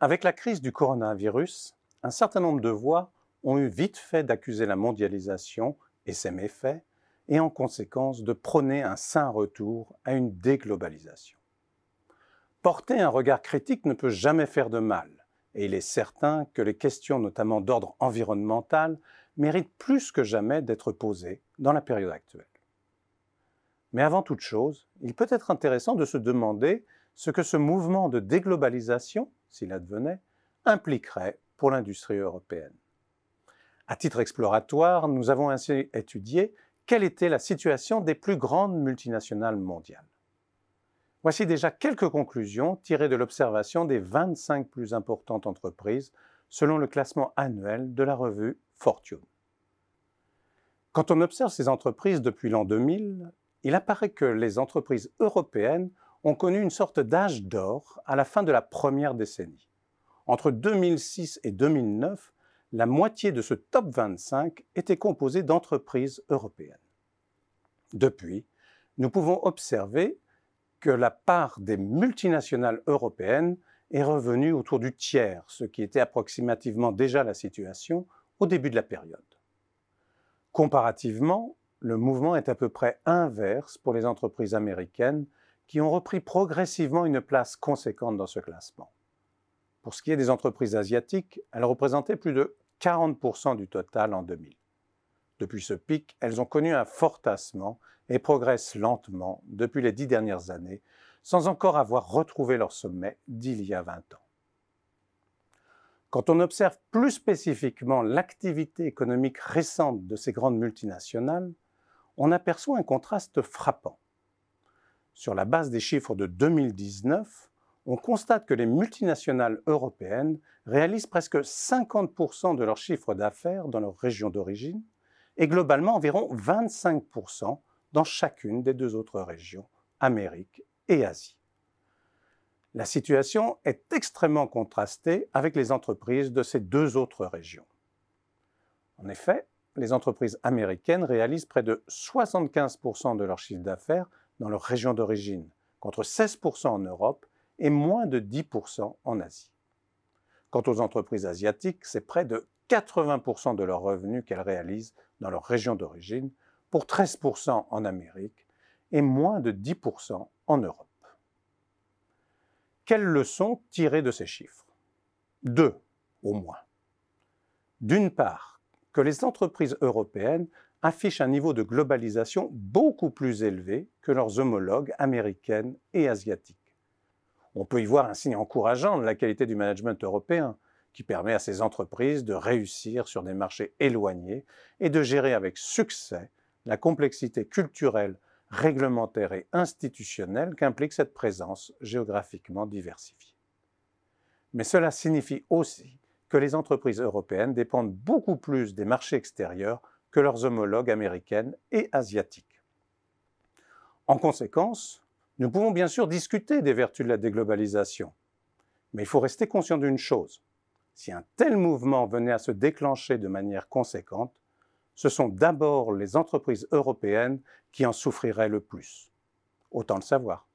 Avec la crise du coronavirus, un certain nombre de voix ont eu vite fait d'accuser la mondialisation et ses méfaits, et en conséquence de prôner un sain retour à une déglobalisation. Porter un regard critique ne peut jamais faire de mal, et il est certain que les questions notamment d'ordre environnemental méritent plus que jamais d'être posées dans la période actuelle. Mais avant toute chose, il peut être intéressant de se demander ce que ce mouvement de déglobalisation, s'il advenait, impliquerait pour l'industrie européenne. À titre exploratoire, nous avons ainsi étudié quelle était la situation des plus grandes multinationales mondiales. Voici déjà quelques conclusions tirées de l'observation des 25 plus importantes entreprises selon le classement annuel de la revue Fortune. Quand on observe ces entreprises depuis l'an 2000, il apparaît que les entreprises européennes ont connu une sorte d'âge d'or à la fin de la première décennie. Entre 2006 et 2009, la moitié de ce top 25 était composée d'entreprises européennes. Depuis, nous pouvons observer que la part des multinationales européennes est revenue autour du tiers, ce qui était approximativement déjà la situation au début de la période. Comparativement, le mouvement est à peu près inverse pour les entreprises américaines qui ont repris progressivement une place conséquente dans ce classement. Pour ce qui est des entreprises asiatiques, elles représentaient plus de 40% du total en 2000. Depuis ce pic, elles ont connu un fort tassement et progressent lentement depuis les dix dernières années, sans encore avoir retrouvé leur sommet d'il y a 20 ans. Quand on observe plus spécifiquement l'activité économique récente de ces grandes multinationales, on aperçoit un contraste frappant. Sur la base des chiffres de 2019, on constate que les multinationales européennes réalisent presque 50% de leur chiffre d'affaires dans leur région d'origine et globalement environ 25% dans chacune des deux autres régions, Amérique et Asie. La situation est extrêmement contrastée avec les entreprises de ces deux autres régions. En effet, les entreprises américaines réalisent près de 75% de leur chiffre d'affaires dans leur région d'origine, contre 16% en Europe et moins de 10% en Asie. Quant aux entreprises asiatiques, c'est près de 80% de leurs revenus qu'elles réalisent dans leur région d'origine, pour 13% en Amérique et moins de 10% en Europe. Quelles leçons tirer de ces chiffres? Deux, au moins. D'une part, que les entreprises européennes affichent un niveau de globalisation beaucoup plus élevé que leurs homologues américaines et asiatiques. On peut y voir un signe encourageant de la qualité du management européen, qui permet à ces entreprises de réussir sur des marchés éloignés et de gérer avec succès la complexité culturelle, réglementaire et institutionnelle qu'implique cette présence géographiquement diversifiée. Mais cela signifie aussi que les entreprises européennes dépendent beaucoup plus des marchés extérieurs que leurs homologues américaines et asiatiques. En conséquence, nous pouvons bien sûr discuter des vertus de la déglobalisation, mais il faut rester conscient d'une chose. Si un tel mouvement venait à se déclencher de manière conséquente, ce sont d'abord les entreprises européennes qui en souffriraient le plus. Autant le savoir.